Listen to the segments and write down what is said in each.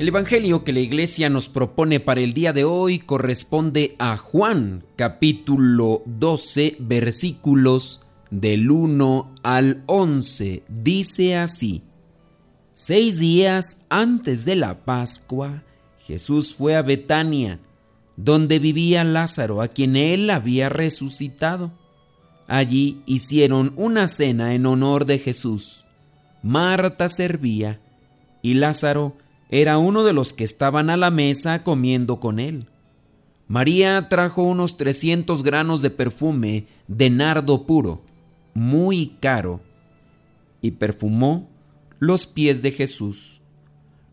El Evangelio que la iglesia nos propone para el día de hoy corresponde a Juan capítulo 12 versículos del 1 al 11. Dice así, Seis días antes de la Pascua, Jesús fue a Betania, donde vivía Lázaro, a quien él había resucitado. Allí hicieron una cena en honor de Jesús. Marta servía y Lázaro era uno de los que estaban a la mesa comiendo con él. María trajo unos 300 granos de perfume de nardo puro, muy caro, y perfumó los pies de Jesús.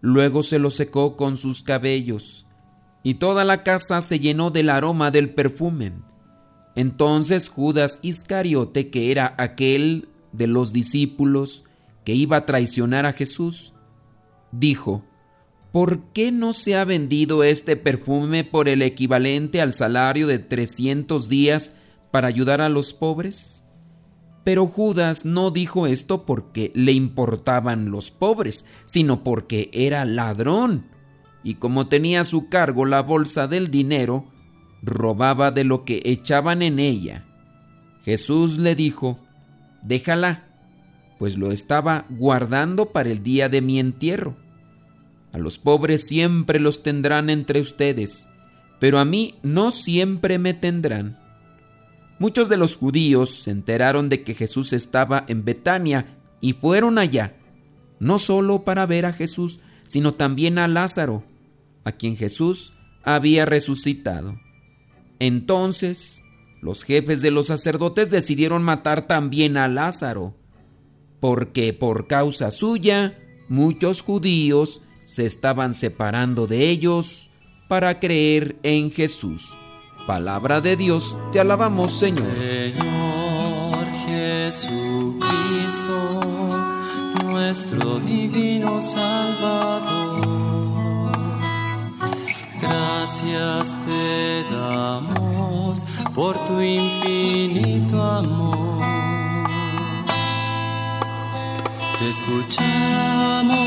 Luego se los secó con sus cabellos, y toda la casa se llenó del aroma del perfume. Entonces Judas Iscariote, que era aquel de los discípulos que iba a traicionar a Jesús, dijo, ¿por qué no se ha vendido este perfume por el equivalente al salario de 300 días para ayudar a los pobres? Pero Judas no dijo esto porque le importaban los pobres, sino porque era ladrón. Y como tenía a su cargo la bolsa del dinero, robaba de lo que echaban en ella. Jesús le dijo, déjala, pues lo estaba guardando para el día de mi entierro. A los pobres siempre los tendrán entre ustedes, pero a mí no siempre me tendrán. Muchos de los judíos se enteraron de que Jesús estaba en Betania y fueron allá, no solo para ver a Jesús, sino también a Lázaro, a quien Jesús había resucitado. Entonces, los jefes de los sacerdotes decidieron matar también a Lázaro, porque por causa suya muchos judíos se estaban separando de ellos para creer en Jesús. Palabra de Dios, te alabamos Señor. Señor Jesucristo, nuestro divino Salvador. Gracias te damos por tu infinito amor. Te escuchamos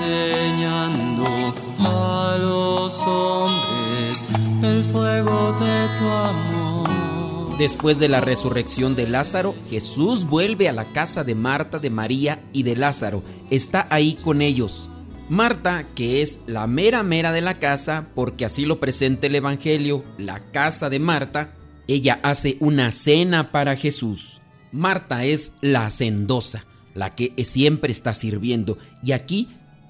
enseñando a los hombres el fuego de tu amor. Después de la resurrección de Lázaro, Jesús vuelve a la casa de Marta, de María y de Lázaro. Está ahí con ellos. Marta, que es la mera mera de la casa, porque así lo presenta el Evangelio, la casa de Marta, ella hace una cena para Jesús. Marta es la hacendosa, la que siempre está sirviendo, y aquí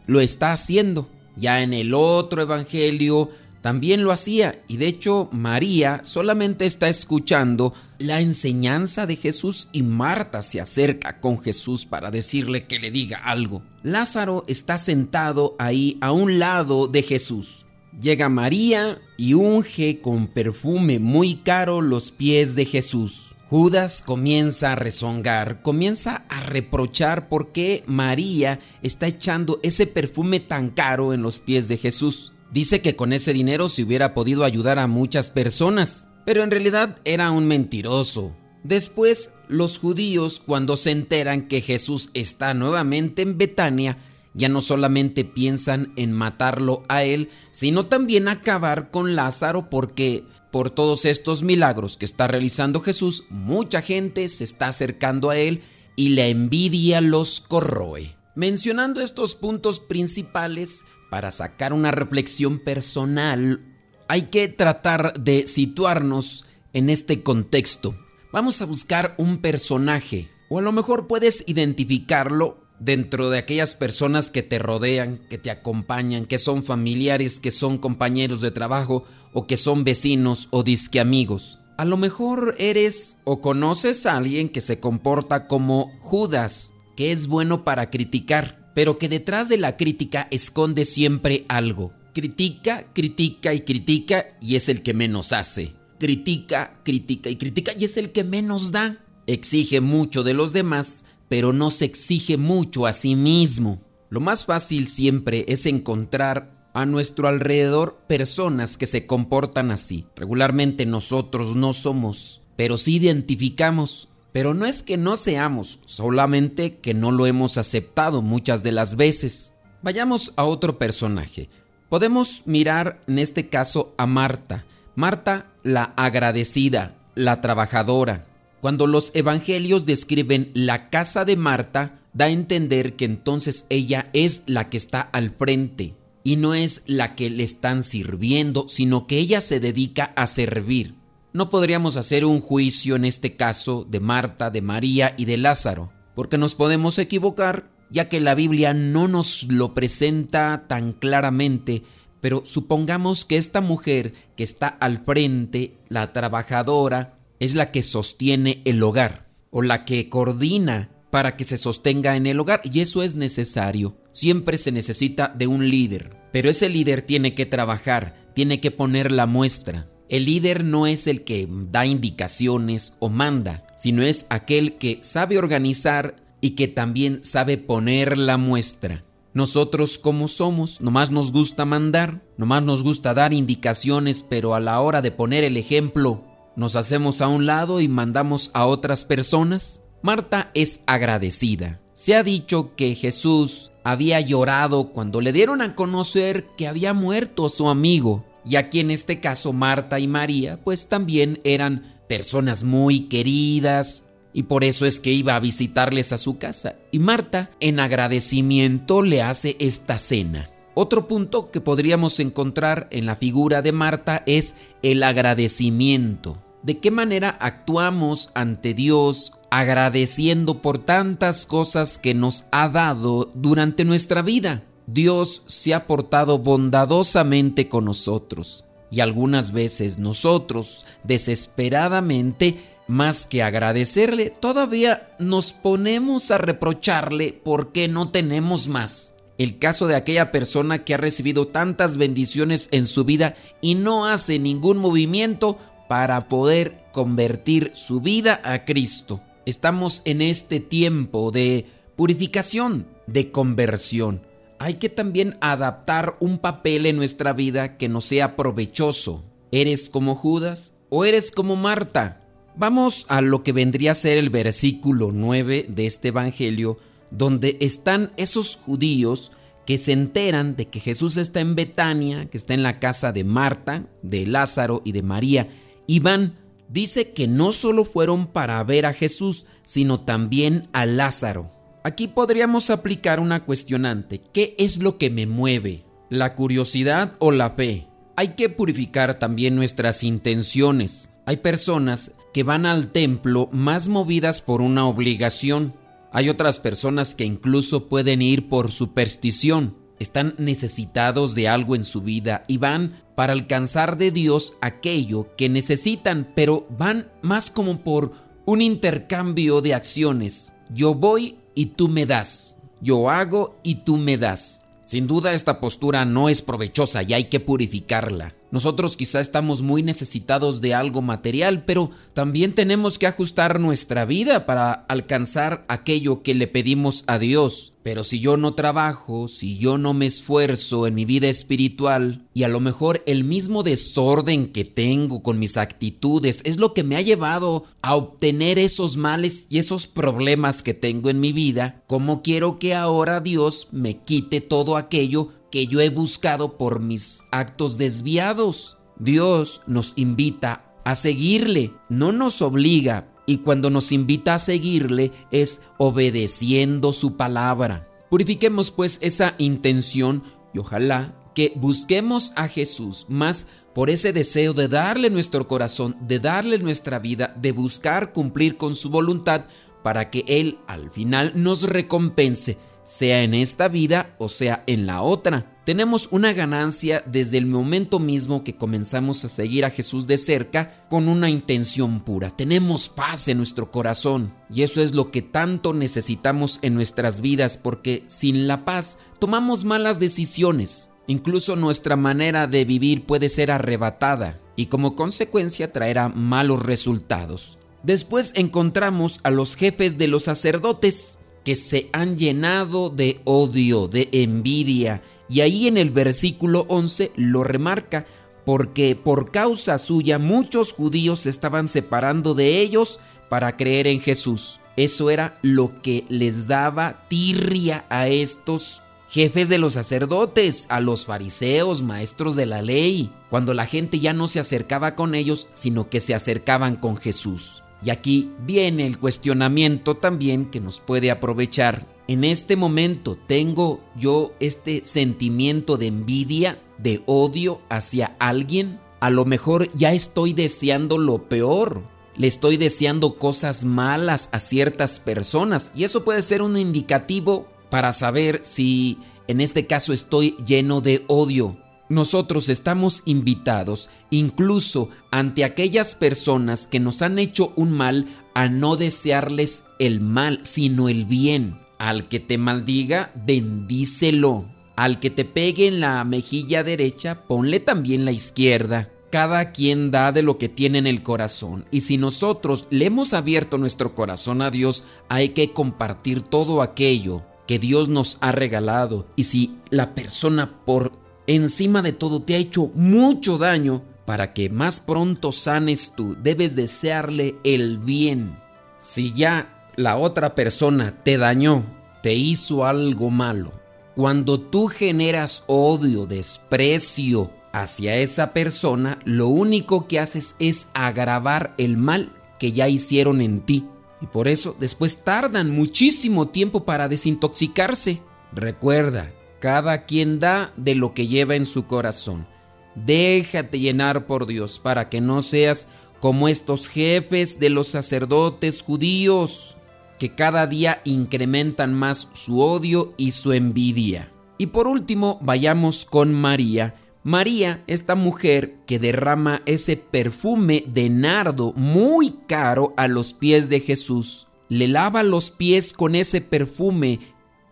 lo está haciendo. Ya en el otro Evangelio también lo hacía y de hecho María solamente está escuchando la enseñanza de Jesús y Marta se acerca con Jesús para decirle que le diga algo. Lázaro está sentado ahí a un lado de Jesús. Llega María y unge con perfume muy caro los pies de Jesús. Judas comienza a rezongar, comienza a reprochar por qué María está echando ese perfume tan caro en los pies de Jesús. Dice que con ese dinero se hubiera podido ayudar a muchas personas, pero en realidad era un mentiroso. Después, los judíos, cuando se enteran que Jesús está nuevamente en Betania, ya no solamente piensan en matarlo a él, sino también acabar con Lázaro porque por todos estos milagros que está realizando Jesús, mucha gente se está acercando a él y la envidia los corroe. Mencionando estos puntos principales, para sacar una reflexión personal, hay que tratar de situarnos en este contexto. Vamos a buscar un personaje, o a lo mejor puedes identificarlo dentro de aquellas personas que te rodean, que te acompañan, que son familiares, que son compañeros de trabajo o que son vecinos o disque amigos. A lo mejor eres o conoces a alguien que se comporta como Judas, que es bueno para criticar, pero que detrás de la crítica esconde siempre algo. Critica, critica y critica y es el que menos hace. Critica, critica y critica y es el que menos da. Exige mucho de los demás, pero no se exige mucho a sí mismo. Lo más fácil siempre es encontrar a nuestro alrededor personas que se comportan así. Regularmente nosotros no somos, pero sí identificamos. Pero no es que no seamos, solamente que no lo hemos aceptado muchas de las veces. Vayamos a otro personaje. Podemos mirar en este caso a Marta. Marta la agradecida, la trabajadora. Cuando los evangelios describen la casa de Marta, da a entender que entonces ella es la que está al frente y no es la que le están sirviendo, sino que ella se dedica a servir. No podríamos hacer un juicio en este caso de Marta, de María y de Lázaro, porque nos podemos equivocar, ya que la Biblia no nos lo presenta tan claramente, pero supongamos que esta mujer que está al frente, la trabajadora, es la que sostiene el hogar o la que coordina para que se sostenga en el hogar y eso es necesario. Siempre se necesita de un líder, pero ese líder tiene que trabajar, tiene que poner la muestra. El líder no es el que da indicaciones o manda, sino es aquel que sabe organizar y que también sabe poner la muestra. Nosotros como somos, nomás nos gusta mandar, nomás nos gusta dar indicaciones, pero a la hora de poner el ejemplo, nos hacemos a un lado y mandamos a otras personas? Marta es agradecida. Se ha dicho que Jesús había llorado cuando le dieron a conocer que había muerto su amigo, y aquí en este caso Marta y María pues también eran personas muy queridas, y por eso es que iba a visitarles a su casa. Y Marta, en agradecimiento, le hace esta cena. Otro punto que podríamos encontrar en la figura de Marta es el agradecimiento de qué manera actuamos ante Dios agradeciendo por tantas cosas que nos ha dado durante nuestra vida. Dios se ha portado bondadosamente con nosotros y algunas veces nosotros desesperadamente más que agradecerle, todavía nos ponemos a reprocharle porque no tenemos más. El caso de aquella persona que ha recibido tantas bendiciones en su vida y no hace ningún movimiento para poder convertir su vida a Cristo. Estamos en este tiempo de purificación, de conversión. Hay que también adaptar un papel en nuestra vida que nos sea provechoso. ¿Eres como Judas o eres como Marta? Vamos a lo que vendría a ser el versículo 9 de este Evangelio, donde están esos judíos que se enteran de que Jesús está en Betania, que está en la casa de Marta, de Lázaro y de María, Iván dice que no solo fueron para ver a Jesús, sino también a Lázaro. Aquí podríamos aplicar una cuestionante. ¿Qué es lo que me mueve? ¿La curiosidad o la fe? Hay que purificar también nuestras intenciones. Hay personas que van al templo más movidas por una obligación. Hay otras personas que incluso pueden ir por superstición. Están necesitados de algo en su vida y van para alcanzar de Dios aquello que necesitan, pero van más como por un intercambio de acciones. Yo voy y tú me das. Yo hago y tú me das. Sin duda esta postura no es provechosa y hay que purificarla. Nosotros quizá estamos muy necesitados de algo material, pero también tenemos que ajustar nuestra vida para alcanzar aquello que le pedimos a Dios. Pero si yo no trabajo, si yo no me esfuerzo en mi vida espiritual, y a lo mejor el mismo desorden que tengo con mis actitudes es lo que me ha llevado a obtener esos males y esos problemas que tengo en mi vida, ¿cómo quiero que ahora Dios me quite todo aquello que yo he buscado por mis actos desviados. Dios nos invita a seguirle, no nos obliga, y cuando nos invita a seguirle es obedeciendo su palabra. Purifiquemos pues esa intención y ojalá que busquemos a Jesús más por ese deseo de darle nuestro corazón, de darle nuestra vida, de buscar cumplir con su voluntad para que Él al final nos recompense, sea en esta vida o sea en la otra. Tenemos una ganancia desde el momento mismo que comenzamos a seguir a Jesús de cerca con una intención pura. Tenemos paz en nuestro corazón y eso es lo que tanto necesitamos en nuestras vidas porque sin la paz tomamos malas decisiones. Incluso nuestra manera de vivir puede ser arrebatada y como consecuencia traerá malos resultados. Después encontramos a los jefes de los sacerdotes que se han llenado de odio, de envidia y ahí en el versículo 11 lo remarca, porque por causa suya muchos judíos se estaban separando de ellos para creer en Jesús. Eso era lo que les daba tirria a estos jefes de los sacerdotes, a los fariseos, maestros de la ley, cuando la gente ya no se acercaba con ellos, sino que se acercaban con Jesús. Y aquí viene el cuestionamiento también que nos puede aprovechar en este momento tengo yo este sentimiento de envidia, de odio hacia alguien, a lo mejor ya estoy deseando lo peor. Le estoy deseando cosas malas a ciertas personas y eso puede ser un indicativo para saber si en este caso estoy lleno de odio. Nosotros estamos invitados, incluso ante aquellas personas que nos han hecho un mal, a no desearles el mal, sino el bien. Al que te maldiga, bendícelo. Al que te pegue en la mejilla derecha, ponle también la izquierda. Cada quien da de lo que tiene en el corazón. Y si nosotros le hemos abierto nuestro corazón a Dios, hay que compartir todo aquello que Dios nos ha regalado. Y si la persona por encima de todo te ha hecho mucho daño, para que más pronto sanes tú, debes desearle el bien. Si ya la otra persona te dañó, te hizo algo malo, cuando tú generas odio, desprecio hacia esa persona, lo único que haces es agravar el mal que ya hicieron en ti. Y por eso después tardan muchísimo tiempo para desintoxicarse. Recuerda, cada quien da de lo que lleva en su corazón. Déjate llenar por Dios para que no seas como estos jefes de los sacerdotes judíos que cada día incrementan más su odio y su envidia. Y por último, vayamos con María. María, esta mujer que derrama ese perfume de nardo muy caro a los pies de Jesús, le lava los pies con ese perfume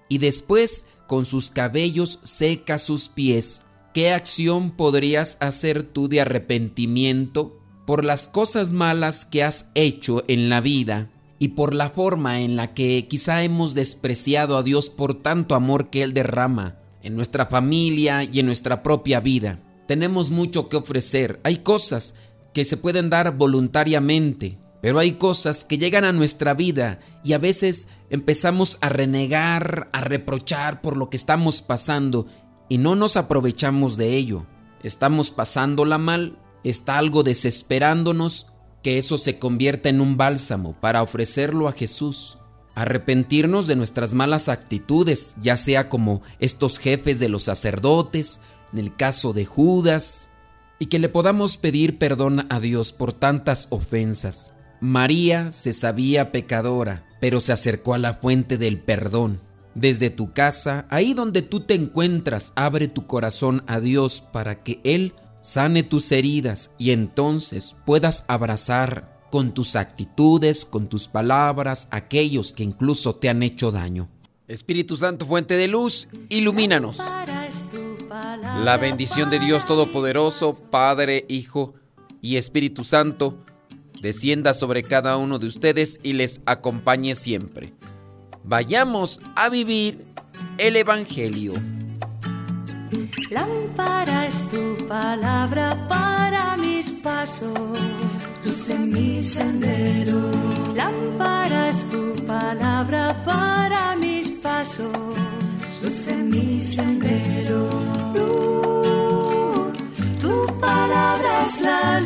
y después con sus cabellos seca sus pies. ¿Qué acción podrías hacer tú de arrepentimiento por las cosas malas que has hecho en la vida? y por la forma en la que quizá hemos despreciado a Dios por tanto amor que Él derrama en nuestra familia y en nuestra propia vida. Tenemos mucho que ofrecer. Hay cosas que se pueden dar voluntariamente, pero hay cosas que llegan a nuestra vida y a veces empezamos a renegar, a reprochar por lo que estamos pasando y no nos aprovechamos de ello. Estamos pasándola mal, está algo desesperándonos que eso se convierta en un bálsamo para ofrecerlo a Jesús. Arrepentirnos de nuestras malas actitudes, ya sea como estos jefes de los sacerdotes, en el caso de Judas, y que le podamos pedir perdón a Dios por tantas ofensas. María se sabía pecadora, pero se acercó a la fuente del perdón. Desde tu casa, ahí donde tú te encuentras, abre tu corazón a Dios para que Él sane tus heridas y entonces puedas abrazar con tus actitudes, con tus palabras, aquellos que incluso te han hecho daño. Espíritu Santo, fuente de luz, ilumínanos. La bendición de Dios Todopoderoso, Padre, Hijo y Espíritu Santo, descienda sobre cada uno de ustedes y les acompañe siempre. Vayamos a vivir el Evangelio. Lámpara es tu palabra para mis pasos, luz en mi sendero. Lámpara es tu palabra para mis pasos, luz en mi sendero. Luz, tu palabra es la